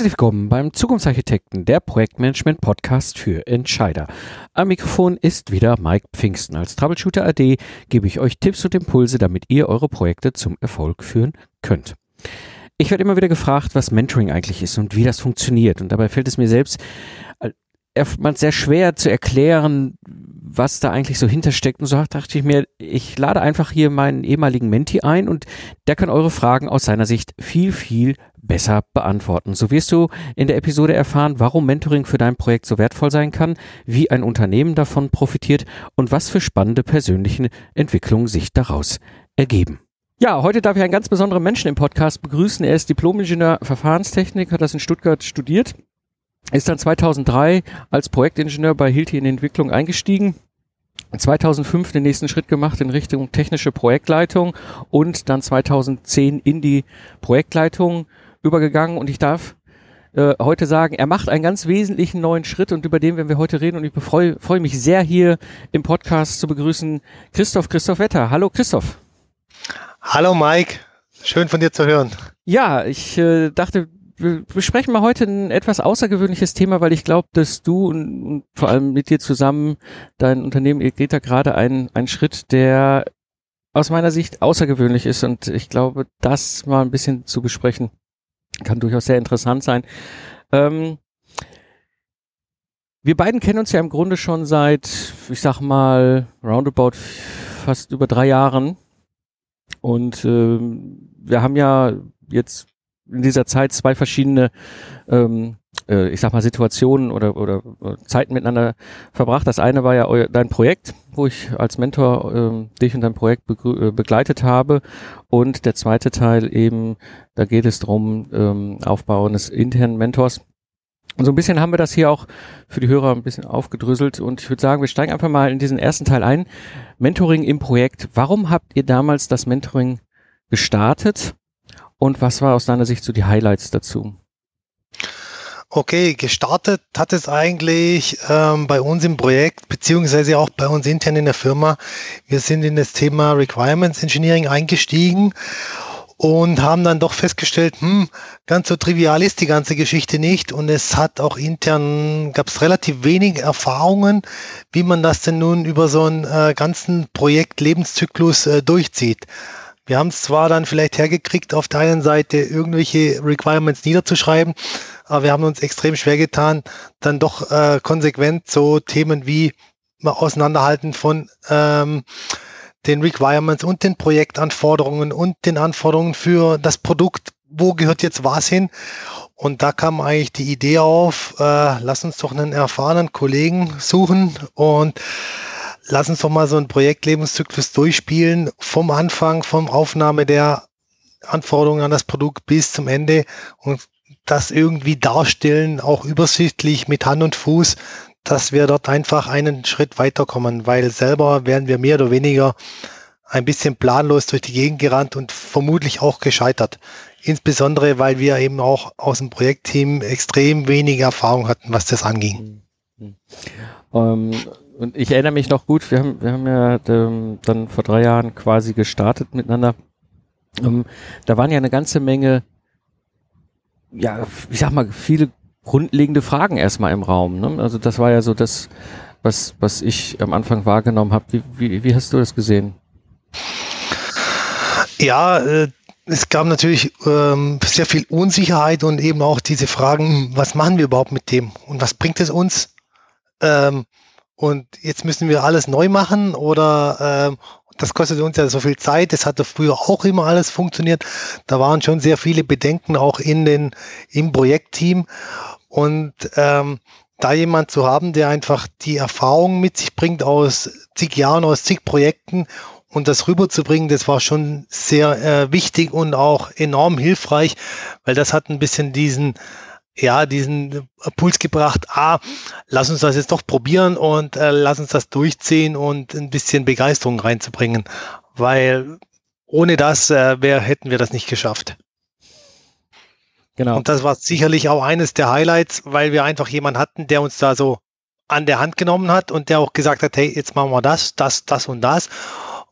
Herzlich willkommen beim Zukunftsarchitekten, der Projektmanagement-Podcast für Entscheider. Am Mikrofon ist wieder Mike Pfingsten. Als Troubleshooter AD gebe ich euch Tipps und Impulse, damit ihr eure Projekte zum Erfolg führen könnt. Ich werde immer wieder gefragt, was Mentoring eigentlich ist und wie das funktioniert. Und dabei fällt es mir selbst man sehr schwer zu erklären, was da eigentlich so hintersteckt. Und so dachte ich mir, ich lade einfach hier meinen ehemaligen Menti ein und der kann eure Fragen aus seiner Sicht viel, viel besser beantworten. So wirst du in der Episode erfahren, warum Mentoring für dein Projekt so wertvoll sein kann, wie ein Unternehmen davon profitiert und was für spannende persönliche Entwicklungen sich daraus ergeben. Ja, heute darf ich einen ganz besonderen Menschen im Podcast begrüßen. Er ist Diplomingenieur Verfahrenstechnik, hat das in Stuttgart studiert ist dann 2003 als Projektingenieur bei Hilti in Entwicklung eingestiegen. 2005 den nächsten Schritt gemacht in Richtung technische Projektleitung und dann 2010 in die Projektleitung übergegangen und ich darf äh, heute sagen, er macht einen ganz wesentlichen neuen Schritt und über den werden wir heute reden und ich freue freu mich sehr hier im Podcast zu begrüßen Christoph Christoph Wetter. Hallo Christoph. Hallo Mike, schön von dir zu hören. Ja, ich äh, dachte, wir besprechen mal heute ein etwas außergewöhnliches Thema, weil ich glaube, dass du und, und, vor allem mit dir zusammen dein Unternehmen ihr geht da gerade einen, einen Schritt, der aus meiner Sicht außergewöhnlich ist und ich glaube, das mal ein bisschen zu besprechen kann durchaus sehr interessant sein. Ähm, wir beiden kennen uns ja im Grunde schon seit, ich sag mal, roundabout fast über drei Jahren und äh, wir haben ja jetzt in dieser Zeit zwei verschiedene, ähm, äh, ich sag mal, Situationen oder, oder, oder Zeiten miteinander verbracht. Das eine war ja euer, dein Projekt, wo ich als Mentor ähm, dich und dein Projekt äh, begleitet habe. Und der zweite Teil eben, da geht es drum ähm, Aufbau eines internen Mentors. Und so ein bisschen haben wir das hier auch für die Hörer ein bisschen aufgedröselt. Und ich würde sagen, wir steigen einfach mal in diesen ersten Teil ein. Mentoring im Projekt. Warum habt ihr damals das Mentoring gestartet? Und was war aus deiner Sicht so die Highlights dazu? Okay, gestartet hat es eigentlich ähm, bei uns im Projekt, beziehungsweise auch bei uns intern in der Firma. Wir sind in das Thema Requirements Engineering eingestiegen und haben dann doch festgestellt, hm, ganz so trivial ist die ganze Geschichte nicht. Und es hat auch intern, gab es relativ wenig Erfahrungen, wie man das denn nun über so einen äh, ganzen Projekt-Lebenszyklus äh, durchzieht. Wir haben es zwar dann vielleicht hergekriegt, auf der einen Seite irgendwelche Requirements niederzuschreiben, aber wir haben uns extrem schwer getan, dann doch äh, konsequent so Themen wie mal auseinanderhalten von ähm, den Requirements und den Projektanforderungen und den Anforderungen für das Produkt, wo gehört jetzt was hin. Und da kam eigentlich die Idee auf, äh, lass uns doch einen erfahrenen Kollegen suchen und lass uns doch mal so einen Projektlebenszyklus durchspielen, vom Anfang, vom Aufnahme der Anforderungen an das Produkt bis zum Ende und das irgendwie darstellen, auch übersichtlich mit Hand und Fuß, dass wir dort einfach einen Schritt weiterkommen, weil selber werden wir mehr oder weniger ein bisschen planlos durch die Gegend gerannt und vermutlich auch gescheitert. Insbesondere, weil wir eben auch aus dem Projektteam extrem wenig Erfahrung hatten, was das anging. Mhm. Ähm, und ich erinnere mich noch gut, wir haben, wir haben ja ähm, dann vor drei Jahren quasi gestartet miteinander. Ähm, da waren ja eine ganze Menge, ja, ich sag mal, viele grundlegende Fragen erstmal im Raum. Ne? Also das war ja so das, was, was ich am Anfang wahrgenommen habe. Wie, wie, wie hast du das gesehen? Ja, äh, es gab natürlich ähm, sehr viel Unsicherheit und eben auch diese Fragen, was machen wir überhaupt mit dem und was bringt es uns? Ähm, und jetzt müssen wir alles neu machen oder ähm, das kostet uns ja so viel Zeit. Das hatte früher auch immer alles funktioniert. Da waren schon sehr viele Bedenken auch in den, im Projektteam. Und ähm, da jemand zu haben, der einfach die Erfahrung mit sich bringt aus zig Jahren, aus zig Projekten und das rüberzubringen, das war schon sehr äh, wichtig und auch enorm hilfreich, weil das hat ein bisschen diesen ja, diesen Puls gebracht, ah, lass uns das jetzt doch probieren und äh, lass uns das durchziehen und ein bisschen Begeisterung reinzubringen, weil ohne das äh, wär, hätten wir das nicht geschafft. Genau. Und das war sicherlich auch eines der Highlights, weil wir einfach jemanden hatten, der uns da so an der Hand genommen hat und der auch gesagt hat, hey, jetzt machen wir das, das, das und das.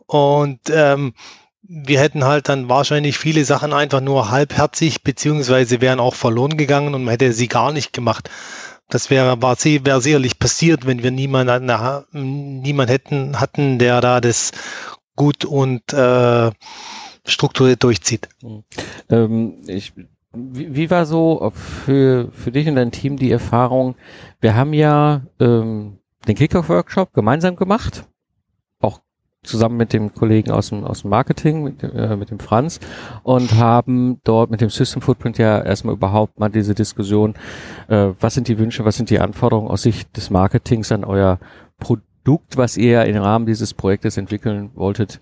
Und ähm, wir hätten halt dann wahrscheinlich viele Sachen einfach nur halbherzig beziehungsweise wären auch verloren gegangen und man hätte sie gar nicht gemacht. Das wäre, war, wäre sicherlich passiert, wenn wir niemanden niemand hätten, hatten, der da das gut und äh, strukturiert durchzieht. Hm. Ähm, ich, wie, wie, war so für, für dich und dein Team die Erfahrung? Wir haben ja ähm, den Kickoff-Workshop gemeinsam gemacht zusammen mit dem Kollegen aus dem, aus dem Marketing, mit, äh, mit dem Franz und haben dort mit dem System Footprint ja erstmal überhaupt mal diese Diskussion, äh, was sind die Wünsche, was sind die Anforderungen aus Sicht des Marketings an euer Produkt, was ihr im Rahmen dieses Projektes entwickeln wolltet.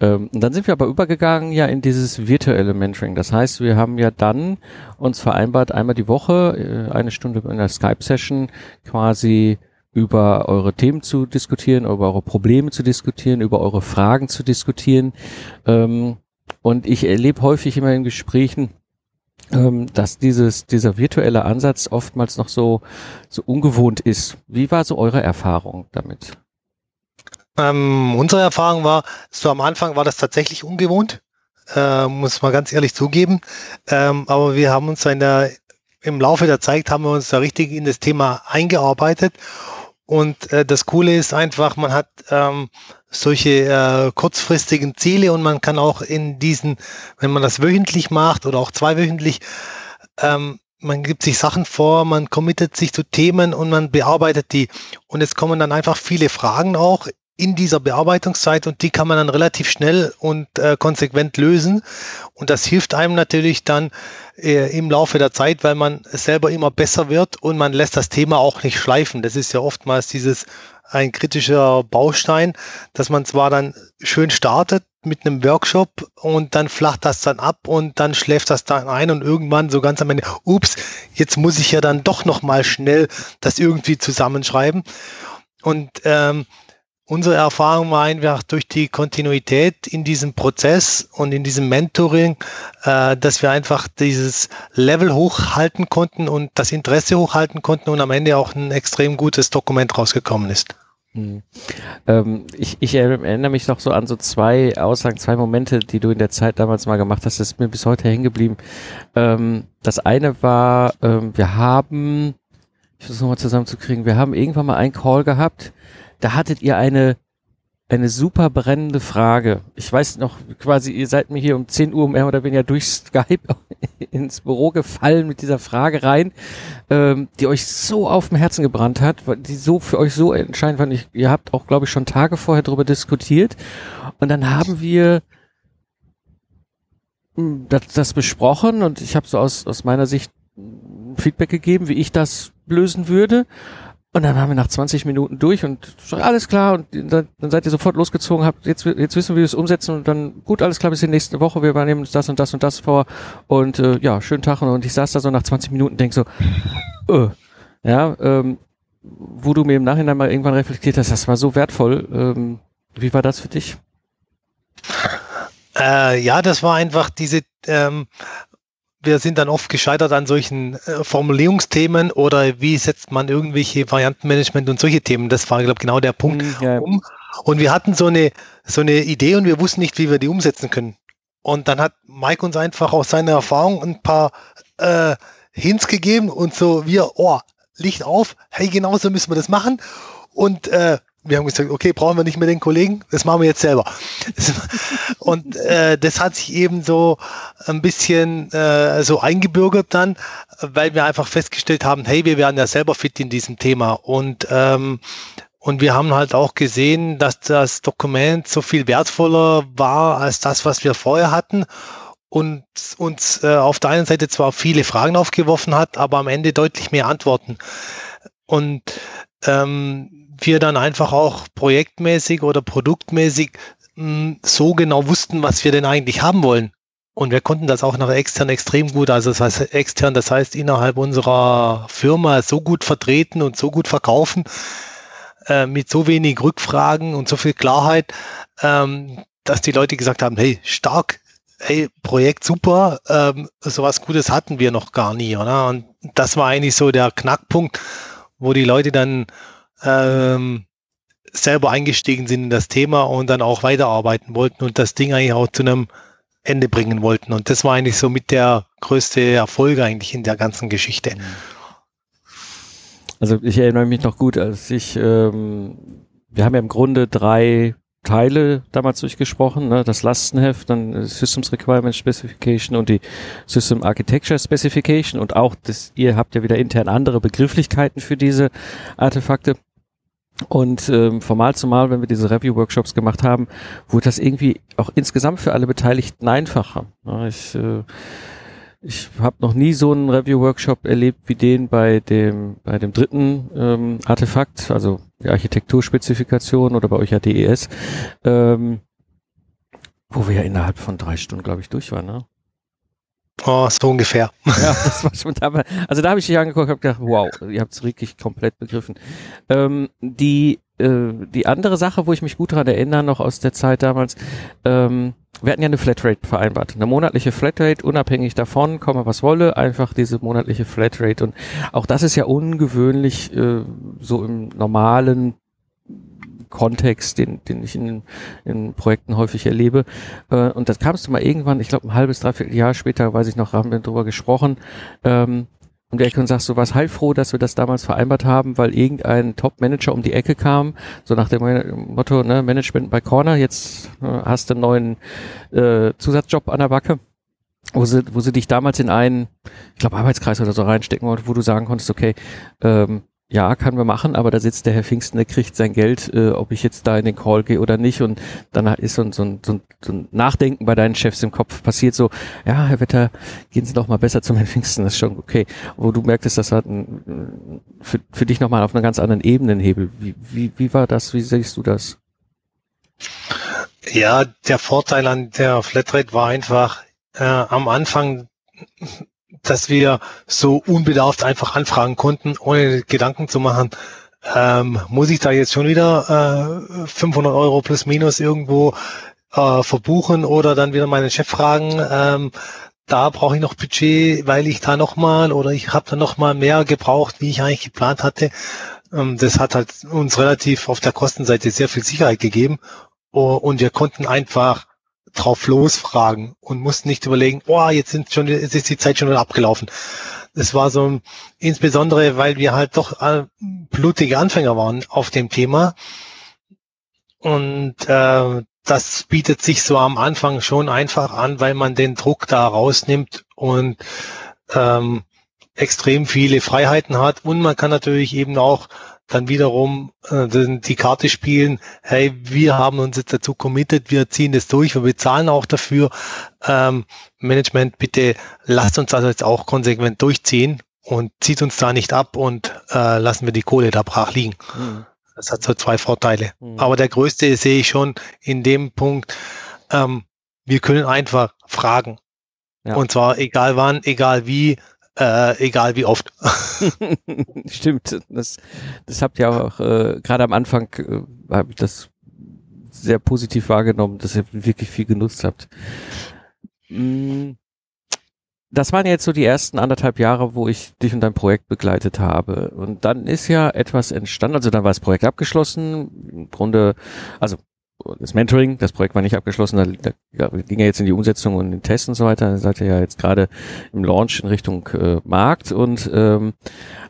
Ähm, und dann sind wir aber übergegangen ja in dieses virtuelle Mentoring. Das heißt, wir haben ja dann uns vereinbart, einmal die Woche, äh, eine Stunde in der Skype-Session quasi über eure Themen zu diskutieren, über eure Probleme zu diskutieren, über eure Fragen zu diskutieren. Ähm, und ich erlebe häufig immer in Gesprächen, ähm, dass dieses, dieser virtuelle Ansatz oftmals noch so, so ungewohnt ist. Wie war so eure Erfahrung damit? Ähm, unsere Erfahrung war, so am Anfang war das tatsächlich ungewohnt, äh, muss man ganz ehrlich zugeben. Ähm, aber wir haben uns in der, im Laufe der Zeit haben wir uns da richtig in das Thema eingearbeitet und äh, das Coole ist einfach, man hat ähm, solche äh, kurzfristigen Ziele und man kann auch in diesen, wenn man das wöchentlich macht oder auch zweiwöchentlich, ähm, man gibt sich Sachen vor, man committet sich zu Themen und man bearbeitet die. Und es kommen dann einfach viele Fragen auch in dieser Bearbeitungszeit und die kann man dann relativ schnell und äh, konsequent lösen. Und das hilft einem natürlich dann äh, im Laufe der Zeit, weil man selber immer besser wird und man lässt das Thema auch nicht schleifen. Das ist ja oftmals dieses ein kritischer Baustein, dass man zwar dann schön startet mit einem Workshop und dann flacht das dann ab und dann schläft das dann ein und irgendwann so ganz am Ende, ups, jetzt muss ich ja dann doch noch mal schnell das irgendwie zusammenschreiben. Und ähm, Unsere Erfahrung war einfach durch die Kontinuität in diesem Prozess und in diesem Mentoring, äh, dass wir einfach dieses Level hochhalten konnten und das Interesse hochhalten konnten und am Ende auch ein extrem gutes Dokument rausgekommen ist. Hm. Ähm, ich, ich, erinnere mich noch so an so zwei Aussagen, zwei Momente, die du in der Zeit damals mal gemacht hast. Das ist mir bis heute hängen geblieben. Ähm, das eine war, ähm, wir haben, ich versuche mal zusammenzukriegen, wir haben irgendwann mal einen Call gehabt, da hattet ihr eine, eine super brennende Frage. Ich weiß noch, quasi, ihr seid mir hier um 10 Uhr mehr oder weniger durch Skype ins Büro gefallen mit dieser Frage rein, ähm, die euch so auf dem Herzen gebrannt hat, die so für euch so entscheidend. Ich, ihr habt auch, glaube ich, schon Tage vorher darüber diskutiert. Und dann haben wir hm, das, das besprochen und ich habe so aus, aus meiner Sicht Feedback gegeben, wie ich das lösen würde. Und dann waren wir nach 20 Minuten durch und alles klar und dann, seid ihr sofort losgezogen, habt jetzt, jetzt wissen wir, wie wir es umsetzen und dann gut, alles klar, bis in nächste Woche, wir übernehmen uns das und das und das vor und äh, ja, schönen Tag und ich saß da so nach 20 Minuten denk so, äh, ja, ähm, wo du mir im Nachhinein mal irgendwann reflektiert hast, das war so wertvoll. Ähm, wie war das für dich? Äh, ja, das war einfach diese ähm, wir sind dann oft gescheitert an solchen äh, Formulierungsthemen oder wie setzt man irgendwelche Variantenmanagement und solche Themen. Das war, glaube ich, genau der Punkt. Mhm, ja. Um. Und wir hatten so eine, so eine Idee und wir wussten nicht, wie wir die umsetzen können. Und dann hat Mike uns einfach aus seiner Erfahrung ein paar äh, Hints gegeben und so wir, oh, Licht auf, hey, genauso müssen wir das machen. Und äh, wir haben gesagt, okay, brauchen wir nicht mehr den Kollegen, das machen wir jetzt selber. Und äh, das hat sich eben so ein bisschen äh, so eingebürgert dann, weil wir einfach festgestellt haben, hey, wir werden ja selber fit in diesem Thema. Und ähm, und wir haben halt auch gesehen, dass das Dokument so viel wertvoller war als das, was wir vorher hatten und uns äh, auf der einen Seite zwar viele Fragen aufgeworfen hat, aber am Ende deutlich mehr Antworten. Und ähm, wir dann einfach auch projektmäßig oder produktmäßig mh, hm, so genau wussten, was wir denn eigentlich haben wollen. Und wir konnten das auch nach extern extrem gut, also das heißt extern, das heißt innerhalb unserer Firma so gut vertreten und so gut verkaufen, äh, mit so wenig Rückfragen und so viel Klarheit, ähm, dass die Leute gesagt haben, hey, stark, hey, Projekt super, ähm, sowas Gutes hatten wir noch gar nie, oder? Und das war eigentlich so der Knackpunkt, wo die Leute dann ähm, selber eingestiegen sind in das Thema und dann auch weiterarbeiten wollten und das Ding eigentlich auch zu einem Ende bringen wollten. Und das war eigentlich so mit der größte Erfolg eigentlich in der ganzen Geschichte. Mhm. Also ich erinnere mich noch gut, als ich, ähm, wir haben ja im Grunde drei Teile damals durchgesprochen, ne? das Lastenheft, dann Systems Requirement Specification und die System Architecture Specification und auch das, ihr habt ja wieder intern andere Begrifflichkeiten für diese Artefakte. Und ähm, von Mal zu Mal, wenn wir diese Review-Workshops gemacht haben, wurde das irgendwie auch insgesamt für alle Beteiligten einfacher. Ja, ich äh, ich habe noch nie so einen Review-Workshop erlebt wie den bei dem bei dem dritten ähm, Artefakt, also Architekturspezifikation oder bei euch ja DES, ähm, wo wir ja innerhalb von drei Stunden, glaube ich, durch waren. Ne? Oh, so ungefähr. Ja, das war schon dabei. Also da habe ich dich angeguckt und gedacht, wow, ihr habt es wirklich komplett begriffen. Ähm, die, äh, die andere Sache, wo ich mich gut daran erinnere, noch aus der Zeit damals, ähm, wir hatten ja eine Flatrate vereinbart. Eine monatliche Flatrate, unabhängig davon, komme was wolle, einfach diese monatliche Flatrate. Und auch das ist ja ungewöhnlich äh, so im normalen Kontext, den, den ich in, in Projekten häufig erlebe. Äh, und das kamst du mal irgendwann, ich glaube ein halbes, dreiviertel Jahr später, weiß ich noch, haben wir darüber gesprochen, ähm, um die Ecke und sagst, du warst heilfroh, dass wir das damals vereinbart haben, weil irgendein Top-Manager um die Ecke kam, so nach dem Motto, ne, Management by Corner, jetzt äh, hast du einen neuen äh, Zusatzjob an der Backe. Wo sie, wo sie dich damals in einen, ich glaube, Arbeitskreis oder so reinstecken wollten, wo du sagen konntest, okay, ähm, ja, kann wir machen, aber da sitzt der Herr Pfingsten, der kriegt sein Geld, äh, ob ich jetzt da in den Call gehe oder nicht. Und dann ist so ein, so, ein, so, ein, so ein Nachdenken bei deinen Chefs im Kopf passiert so, ja, Herr Wetter, gehen Sie doch mal besser zum Herrn Pfingsten, das ist schon okay. Wo du merktest, das hat ein, für, für dich nochmal auf einer ganz anderen Ebene einen Hebel. Wie, wie, wie war das? Wie siehst du das? Ja, der Vorteil an der Flatrate war einfach äh, am Anfang dass wir so unbedarft einfach anfragen konnten, ohne Gedanken zu machen, ähm, muss ich da jetzt schon wieder äh, 500 Euro plus minus irgendwo äh, verbuchen oder dann wieder meinen Chef fragen, ähm, da brauche ich noch Budget, weil ich da nochmal oder ich habe da nochmal mehr gebraucht, wie ich eigentlich geplant hatte. Ähm, das hat halt uns relativ auf der Kostenseite sehr viel Sicherheit gegeben und wir konnten einfach drauf losfragen und mussten nicht überlegen, oh, jetzt sind schon, jetzt ist die Zeit schon wieder abgelaufen. Das war so, insbesondere, weil wir halt doch äh, blutige Anfänger waren auf dem Thema. Und äh, das bietet sich so am Anfang schon einfach an, weil man den Druck da rausnimmt und ähm, extrem viele Freiheiten hat. Und man kann natürlich eben auch dann wiederum äh, die Karte spielen, hey, wir haben uns jetzt dazu committed, wir ziehen das durch, wir bezahlen auch dafür. Ähm, Management, bitte lasst uns das jetzt auch konsequent durchziehen und zieht uns da nicht ab und äh, lassen wir die Kohle da brach liegen. Mhm. Das hat so zwei Vorteile. Mhm. Aber der größte sehe ich schon in dem Punkt, ähm, wir können einfach fragen. Ja. Und zwar egal wann, egal wie, äh, egal wie oft. Stimmt, das, das habt ihr auch äh, gerade am Anfang äh, habe ich das sehr positiv wahrgenommen, dass ihr wirklich viel genutzt habt. Mm, das waren jetzt so die ersten anderthalb Jahre, wo ich dich und dein Projekt begleitet habe. Und dann ist ja etwas entstanden, also dann war das Projekt abgeschlossen. Im Grunde, also das Mentoring, das Projekt war nicht abgeschlossen, da, da ging ja jetzt in die Umsetzung und den Tests und so weiter. Da seid ihr ja jetzt gerade im Launch in Richtung äh, Markt und ähm,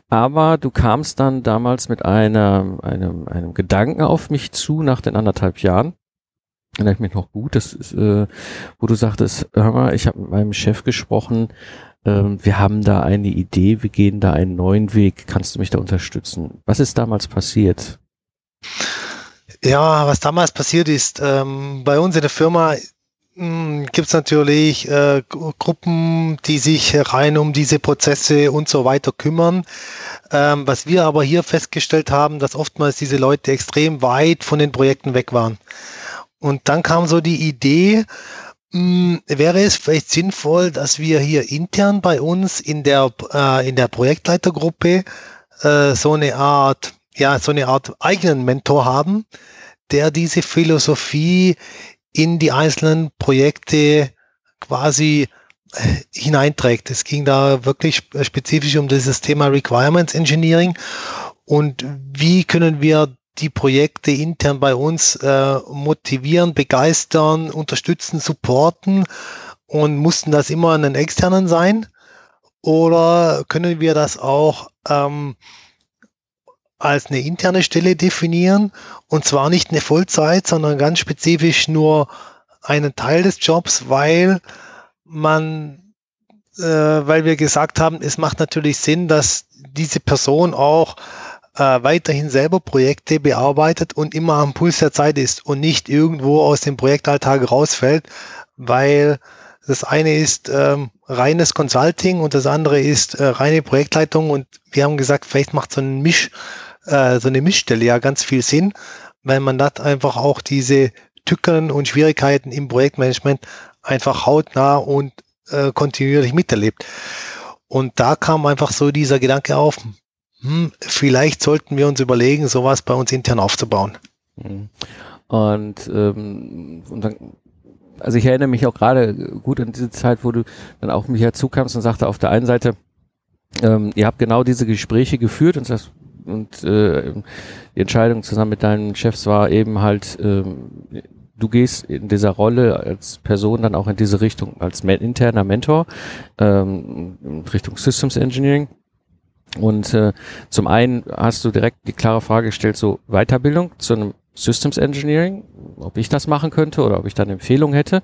aber du kamst dann damals mit einer, einem, einem Gedanken auf mich zu nach den anderthalb Jahren. Erinnere ich mich noch gut, das ist, äh, wo du sagtest, hör mal, ich habe mit meinem Chef gesprochen, ähm, wir haben da eine Idee, wir gehen da einen neuen Weg, kannst du mich da unterstützen? Was ist damals passiert? Ja, was damals passiert ist, ähm, bei uns in der Firma hm, gibt es natürlich äh, Gruppen, die sich rein um diese Prozesse und so weiter kümmern. Ähm, was wir aber hier festgestellt haben, dass oftmals diese Leute extrem weit von den Projekten weg waren. Und dann kam so die Idee, mh, hm, wäre es vielleicht sinnvoll, dass wir hier intern bei uns in der, äh, in der Projektleitergruppe äh, so eine Art ja so eine Art eigenen Mentor haben, der diese Philosophie in die einzelnen Projekte quasi äh, hineinträgt. Es ging da wirklich spezifisch um dieses Thema Requirements Engineering und wie können wir die Projekte intern bei uns äh, motivieren, begeistern, unterstützen, supporten und mussten das immer einen externen sein? Oder können wir das auch ähm, als eine interne Stelle definieren. Und zwar nicht eine Vollzeit, sondern ganz spezifisch nur einen Teil des Jobs, weil man, äh, weil wir gesagt haben, es macht natürlich Sinn, dass diese Person auch äh, weiterhin selber Projekte bearbeitet und immer am Puls der Zeit ist und nicht irgendwo aus dem Projektalltag rausfällt, weil das eine ist ähm, reines Consulting und das andere ist äh, reine Projektleitung. Und wir haben gesagt, vielleicht macht so ein Misch, äh, so eine Mischstelle ja ganz viel Sinn, weil man dort einfach auch diese Tücken und Schwierigkeiten im Projektmanagement einfach hautnah und äh, kontinuierlich miterlebt. Und da kam einfach so dieser Gedanke auf, hm, vielleicht sollten wir uns überlegen, sowas bei uns intern aufzubauen. Mhm. Und, ähm, und dann, also ich erinnere mich auch gerade gut an diese Zeit, wo du dann auch mich herzukamst und sagte, auf der einen Seite, ähm, ihr habt genau diese Gespräche geführt und das und äh, die Entscheidung zusammen mit deinen Chefs war eben halt, ähm, du gehst in dieser Rolle als Person dann auch in diese Richtung, als interner Mentor, ähm, Richtung Systems Engineering. Und äh, zum einen hast du direkt die klare Frage gestellt, so Weiterbildung zu einem Systems Engineering, ob ich das machen könnte oder ob ich da eine Empfehlung hätte.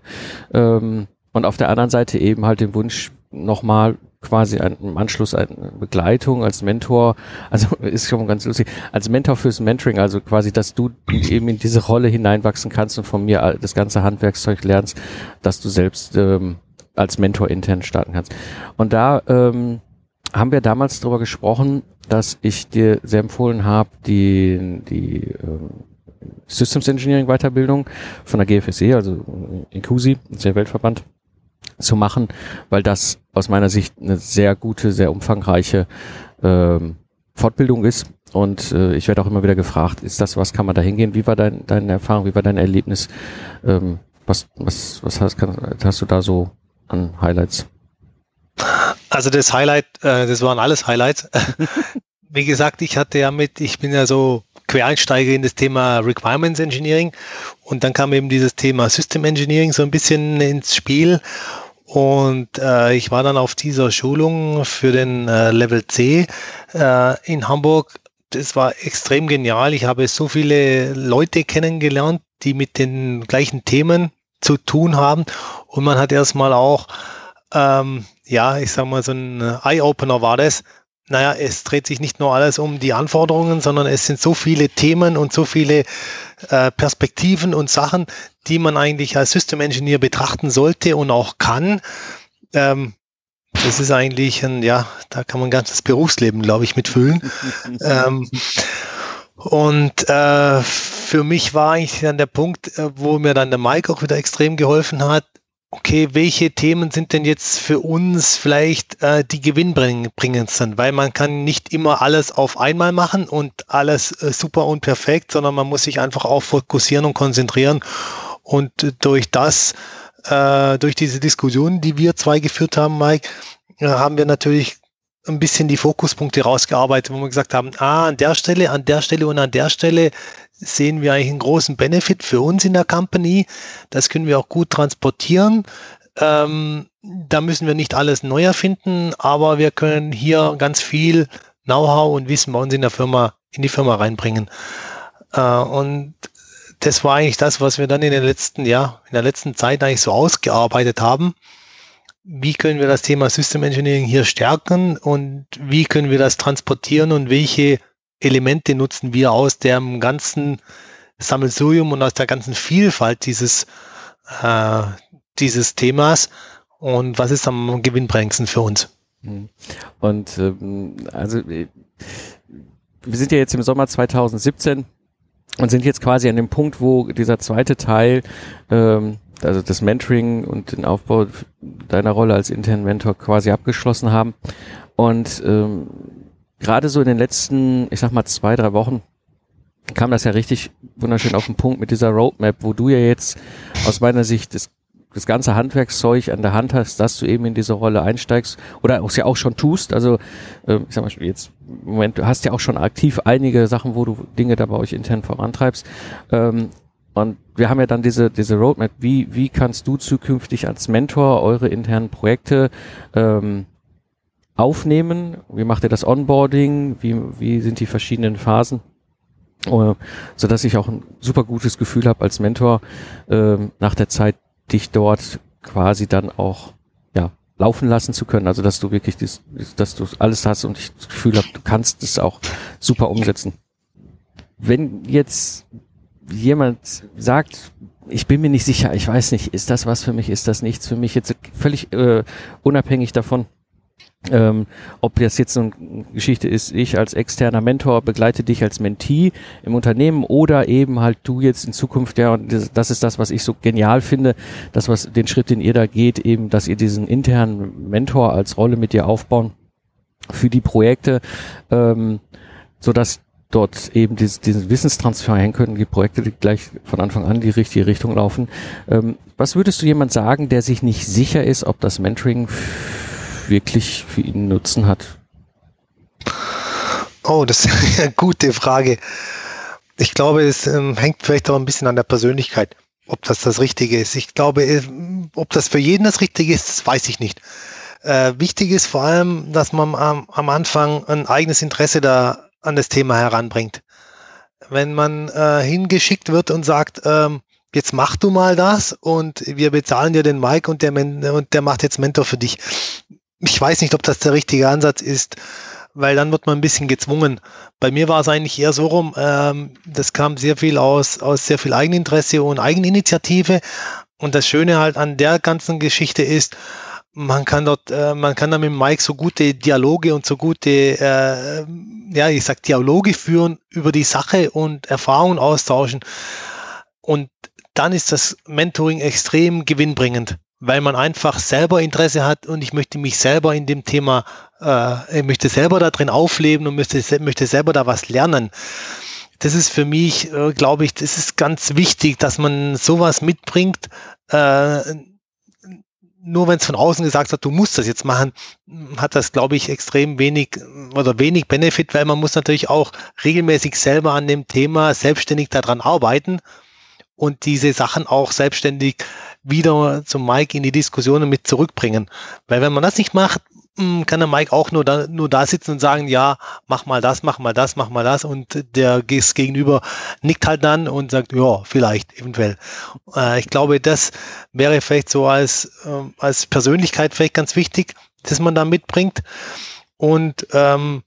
Ähm, und auf der anderen Seite eben halt den Wunsch, nochmal quasi ein, im Anschluss eine Begleitung als Mentor, also ist schon ganz lustig, als Mentor fürs Mentoring, also quasi, dass du eben in diese Rolle hineinwachsen kannst und von mir das ganze Handwerkszeug lernst, dass du selbst ähm, als Mentor intern starten kannst. Und da ähm, haben wir damals darüber gesprochen, dass ich dir sehr empfohlen habe, die, die ähm, Systems Engineering Weiterbildung von der GFSE, also INCUSI, der Weltverband, zu machen, weil das aus meiner Sicht eine sehr gute, sehr umfangreiche ähm, Fortbildung ist. Und äh, ich werde auch immer wieder gefragt, ist das was, kann man da hingehen? Wie war dein, deine Erfahrung, wie war dein Erlebnis? Ähm, was, was, was hast, kann, hast du da so an Highlights? Also das Highlight, äh, das waren alles Highlights. Wie gesagt, ich hatte ja mit, ich bin ja so Quereinsteiger in das Thema Requirements Engineering und dann kam eben dieses Thema System Engineering so ein bisschen ins Spiel und äh, ich war dann auf dieser Schulung für den äh, Level C äh, in Hamburg. Das war extrem genial. Ich habe so viele Leute kennengelernt, die mit den gleichen Themen zu tun haben. Und man hat erstmal auch, ähm, ja, ich sag mal, so ein Eye-Opener war das, naja, es dreht sich nicht nur alles um die Anforderungen, sondern es sind so viele Themen und so viele äh, Perspektiven und Sachen, die man eigentlich als System Engineer betrachten sollte und auch kann. Ähm, das ist eigentlich ein, ja, da kann man ein ganzes Berufsleben, glaube ich, mitfüllen. ähm, und äh, für mich war eigentlich dann der Punkt, äh, wo mir dann der Mike auch wieder extrem geholfen hat, okay, welche Themen sind denn jetzt für uns vielleicht äh, die gewinnbringendsten? Weil man kann nicht immer alles auf einmal machen und alles äh, super und perfekt, sondern man muss sich einfach auch fokussieren und konzentrieren. Und durch das, äh, durch diese Diskussion, die wir zwei geführt haben, Mike, äh, haben wir natürlich ein bisschen die Fokuspunkte rausgearbeitet, wo wir gesagt haben, ah, an der Stelle, an der Stelle und an der Stelle sehen wir eigentlich einen großen Benefit für uns in der Company. Das können wir auch gut transportieren. Ähm, da müssen wir nicht alles neu erfinden, aber wir können hier ganz viel Know-how und Wissen bei uns in der Firma, in die Firma reinbringen. Äh, und das war eigentlich das, was wir dann in den letzten, ja, in der letzten Zeit eigentlich so ausgearbeitet haben. Wie können wir das Thema System Engineering hier stärken und wie können wir das transportieren und welche Elemente nutzen wir aus dem ganzen Sammelsurium und aus der ganzen Vielfalt dieses, äh, dieses Themas und was ist am gewinnbringendsten für uns? Mhm. Und ähm, also äh, wir sind ja jetzt im Sommer 2017 und sind jetzt quasi an dem Punkt, wo dieser zweite Teil, ähm, also das Mentoring und den Aufbau deiner Rolle als internen Mentor quasi abgeschlossen haben. Und ähm, gerade so in den letzten, ich sag mal, zwei, drei Wochen kam das ja richtig wunderschön auf den Punkt mit dieser Roadmap, wo du ja jetzt aus meiner Sicht das das ganze Handwerkszeug an der Hand hast, dass du eben in diese Rolle einsteigst oder es ja auch schon tust. Also äh, ich sag mal jetzt Moment, du hast ja auch schon aktiv einige Sachen, wo du Dinge da bei euch intern vorantreibst. Ähm, und wir haben ja dann diese, diese Roadmap. Wie, wie kannst du zukünftig als Mentor eure internen Projekte ähm, aufnehmen? Wie macht ihr das Onboarding? Wie, wie sind die verschiedenen Phasen? Uh, so dass ich auch ein super gutes Gefühl habe als Mentor äh, nach der Zeit dich dort quasi dann auch ja laufen lassen zu können. Also dass du wirklich dies, dass du alles hast und ich das Gefühl habe, du kannst es auch super umsetzen. Wenn jetzt jemand sagt, ich bin mir nicht sicher, ich weiß nicht, ist das was für mich, ist das nichts für mich, jetzt völlig äh, unabhängig davon, ähm, ob das jetzt so eine Geschichte ist, ich als externer Mentor begleite dich als Mentee im Unternehmen oder eben halt du jetzt in Zukunft, ja, und das, das ist das, was ich so genial finde, das, was den Schritt, den ihr da geht, eben, dass ihr diesen internen Mentor als Rolle mit dir aufbauen für die Projekte, ähm, so dass dort eben dieses, diesen Wissenstransfer hin können, die Projekte die gleich von Anfang an die richtige Richtung laufen. Ähm, was würdest du jemand sagen, der sich nicht sicher ist, ob das Mentoring wirklich für ihn Nutzen hat? Oh, das ist eine gute Frage. Ich glaube, es ähm, hängt vielleicht auch ein bisschen an der Persönlichkeit, ob das das Richtige ist. Ich glaube, äh, ob das für jeden das Richtige ist, das weiß ich nicht. Äh, wichtig ist vor allem, dass man am, am, Anfang ein eigenes Interesse da an das Thema heranbringt. Wenn man äh, hingeschickt wird und sagt, ähm, jetzt mach du mal das und wir bezahlen dir den Mike und der, und der macht jetzt Mentor für dich ich weiß nicht, ob das der richtige Ansatz ist, weil dann wird man ein bisschen gezwungen. Bei mir war es eigentlich eher so rum, ähm, das kam sehr viel aus, aus sehr viel Eigeninteresse und Eigeninitiative. Und das Schöne halt an der ganzen Geschichte ist, man kann dort, äh, man kann da mit Mike so gute Dialoge und so gute, äh, ja, ich sag Dialoge führen über die Sache und Erfahrungen austauschen. Und dann ist das Mentoring extrem gewinnbringend weil man einfach selber Interesse hat und ich möchte mich selber in dem Thema, äh, ich möchte selber da drin aufleben und möchte, möchte selber da was lernen. Das ist für mich, äh, glaube ich, das ist ganz wichtig, dass man sowas mitbringt. Äh, nur wenn es von außen gesagt hat, du musst das jetzt machen, hat das, glaube ich, extrem wenig oder wenig Benefit, weil man muss natürlich auch regelmäßig selber an dem Thema selbstständig daran arbeiten und diese Sachen auch selbstständig wieder zum Mike in die Diskussionen mit zurückbringen. Weil wenn man das nicht macht, hm, kann der Mike auch nur da, nur da sitzen und sagen, ja, mach mal das, mach mal das, mach mal das und der Gegenüber nickt halt dann und sagt, ja, vielleicht, eventuell. Äh, ich glaube, das wäre vielleicht so als, äh, als Persönlichkeit vielleicht ganz wichtig, dass man da mitbringt. Und ähm,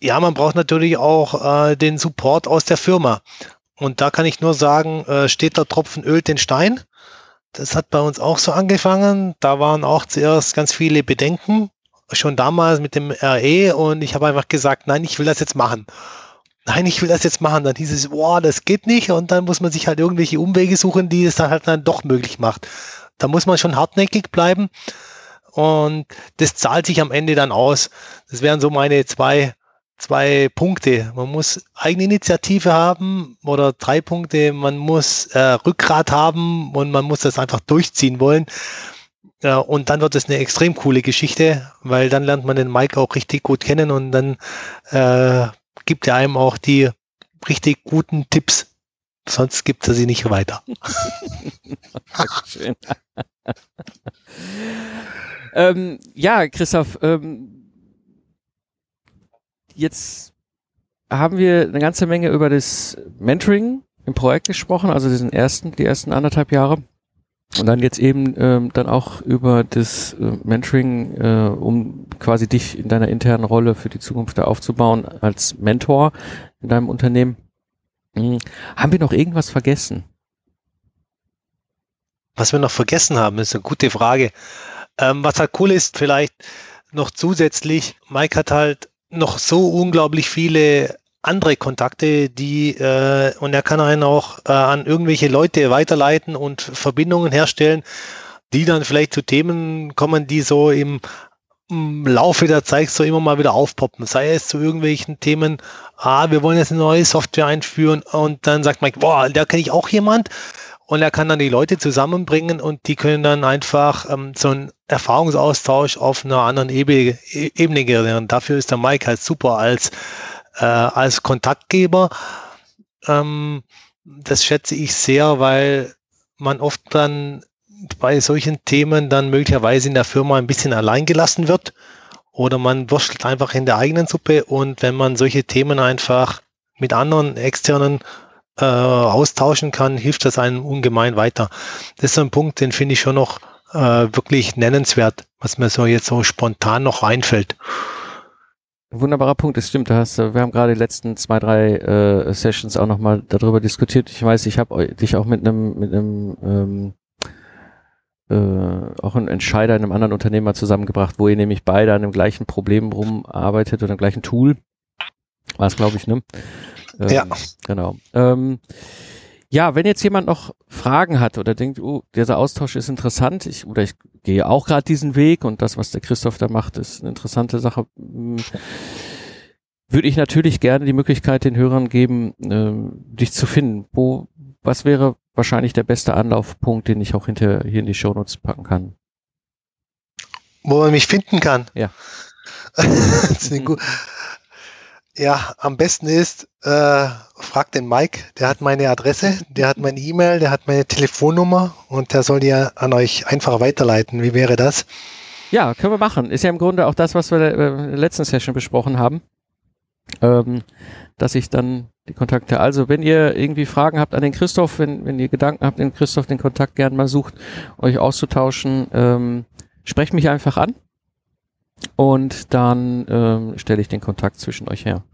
ja, man braucht natürlich auch äh, den Support aus der Firma. Und da kann ich nur sagen, äh, steht der Tropfen ölt den Stein. Das hat bei uns auch so angefangen. Da waren auch zuerst ganz viele Bedenken, schon damals mit dem RE und ich habe einfach gesagt, nein, ich will das jetzt machen. Nein, ich will das jetzt machen. Dann hieß es, boah, das geht nicht und dann muss man sich halt irgendwelche Umwege suchen, die es dann halt dann doch möglich macht. Da muss man schon hartnäckig bleiben und das zahlt sich am Ende dann aus. Das wären so meine zwei zwei Punkte. Man muss Eigeninitiative haben oder drei Punkte. Man muss äh, Rückgrat haben und man muss das einfach durchziehen wollen. Ja, und dann wird es eine extrem coole Geschichte, weil dann lernt man den Mike auch richtig gut kennen und dann äh, gibt er einem auch die richtig guten Tipps. Sonst gibt er sie nicht weiter. Schön. ähm, ja, Christoph, ähm, jetzt haben wir eine ganze Menge über das Mentoring im Projekt gesprochen, also diesen ersten, die ersten anderthalb Jahre. Und dann jetzt eben ähm, dann auch über das äh, Mentoring, äh, um quasi dich in deiner internen Rolle für die Zukunft da aufzubauen als Mentor in deinem Unternehmen. Hm. Haben wir noch irgendwas vergessen? Was wir noch vergessen haben, ist eine gute Frage. Ähm, was halt cool ist, vielleicht noch zusätzlich, Mike hat halt noch so unglaublich viele andere Kontakte, die äh, und er kann einen auch äh, an irgendwelche Leute weiterleiten und Verbindungen herstellen, die dann vielleicht zu Themen kommen, die so im, im Laufe der Zeit so immer mal wieder aufpoppen. Sei es zu irgendwelchen Themen, ah, wir wollen jetzt eine neue Software einführen und dann sagt Mike, boah, da kenne ich auch jemand und er kann dann die Leute zusammenbringen und die können dann einfach ähm, so einen Erfahrungsaustausch auf einer anderen Ebene, Ebene generieren. Dafür ist der Mike halt super als, äh, als Kontaktgeber. Ähm, das schätze ich sehr, weil man oft dann bei solchen Themen dann möglicherweise in der Firma ein bisschen allein gelassen wird oder man wurschtelt einfach in der eigenen Suppe und wenn man solche Themen einfach mit anderen externen äh, austauschen kann, hilft das einem ungemein weiter. Das ist so ein Punkt, den finde ich schon noch äh, wirklich nennenswert, was mir so jetzt so spontan noch einfällt. Wunderbarer Punkt, das stimmt. hast, wir haben gerade die letzten zwei, drei äh, Sessions auch nochmal darüber diskutiert. Ich weiß, ich habe dich auch mit einem mit einem ähm, äh, auch ein Entscheider in einem anderen Unternehmer zusammengebracht, wo ihr nämlich beide an dem gleichen Problem rumarbeitet oder dem gleichen Tool. War es, glaube ich, ne? Ähm, ja. Genau. Ähm, ja, wenn jetzt jemand noch Fragen hat oder denkt, oh, dieser Austausch ist interessant, ich, oder ich gehe auch gerade diesen Weg und das, was der Christoph da macht, ist eine interessante Sache, hm, würde ich natürlich gerne die Möglichkeit den Hörern geben, äh, dich zu finden. Wo, was wäre wahrscheinlich der beste Anlaufpunkt, den ich auch hinter hier in die Shownotes packen kann? Wo man mich finden kann? Ja. das ist gut. Ja, am besten ist, äh, fragt den Mike, der hat meine Adresse, der hat meine E-Mail, der hat meine Telefonnummer und der soll die an euch einfach weiterleiten. Wie wäre das? Ja, können wir machen. Ist ja im Grunde auch das, was wir in der letzten Session besprochen haben. Ähm, dass ich dann die Kontakte, also wenn ihr irgendwie Fragen habt an den Christoph, wenn, wenn ihr Gedanken habt, den Christoph den Kontakt gern mal sucht, euch auszutauschen, ähm, sprecht mich einfach an und dann ähm, stelle ich den Kontakt zwischen euch her.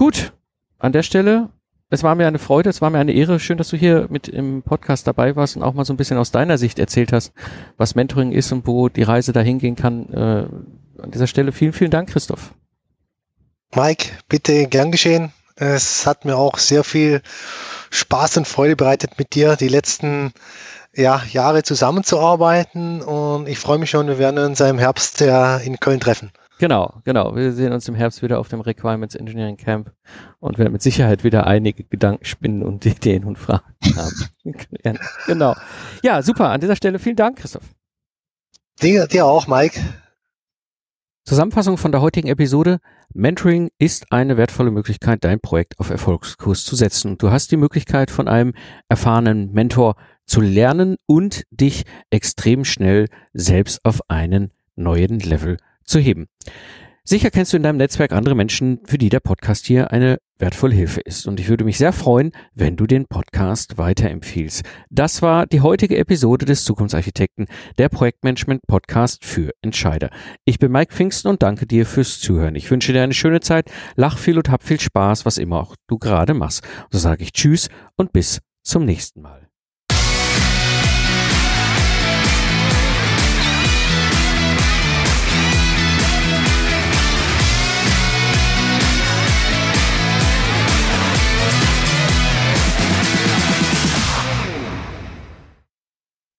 Gut, an der Stelle, es war mir eine Freude, es war mir eine Ehre. Schön, dass du hier mit im Podcast dabei warst und auch mal so ein bisschen aus deiner Sicht erzählt hast, was Mentoring ist und wo die Reise dahin gehen kann. Äh, an dieser Stelle vielen, vielen Dank, Christoph. Mike, bitte gern geschehen. Es hat mir auch sehr viel Spaß und Freude bereitet, mit dir die letzten ja, Jahre zusammenzuarbeiten. Und ich freue mich schon, wir werden uns im Herbst ja in Köln treffen. Genau, genau. Wir sehen uns im Herbst wieder auf dem Requirements Engineering Camp und werden mit Sicherheit wieder einige Gedanken spinnen und Ideen und Fragen haben. genau. Ja, super. An dieser Stelle vielen Dank, Christoph. Dir, dir auch, Mike. Zusammenfassung von der heutigen Episode. Mentoring ist eine wertvolle Möglichkeit, dein Projekt auf Erfolgskurs zu setzen. Du hast die Möglichkeit, von einem erfahrenen Mentor zu lernen und dich extrem schnell selbst auf einen neuen Level zu heben. Sicher kennst du in deinem Netzwerk andere Menschen, für die der Podcast hier eine wertvolle Hilfe ist. Und ich würde mich sehr freuen, wenn du den Podcast weiterempfiehlst. Das war die heutige Episode des Zukunftsarchitekten, der Projektmanagement Podcast für Entscheider. Ich bin Mike Pfingsten und danke dir fürs Zuhören. Ich wünsche dir eine schöne Zeit, lach viel und hab viel Spaß, was immer auch du gerade machst. so sage ich Tschüss und bis zum nächsten Mal.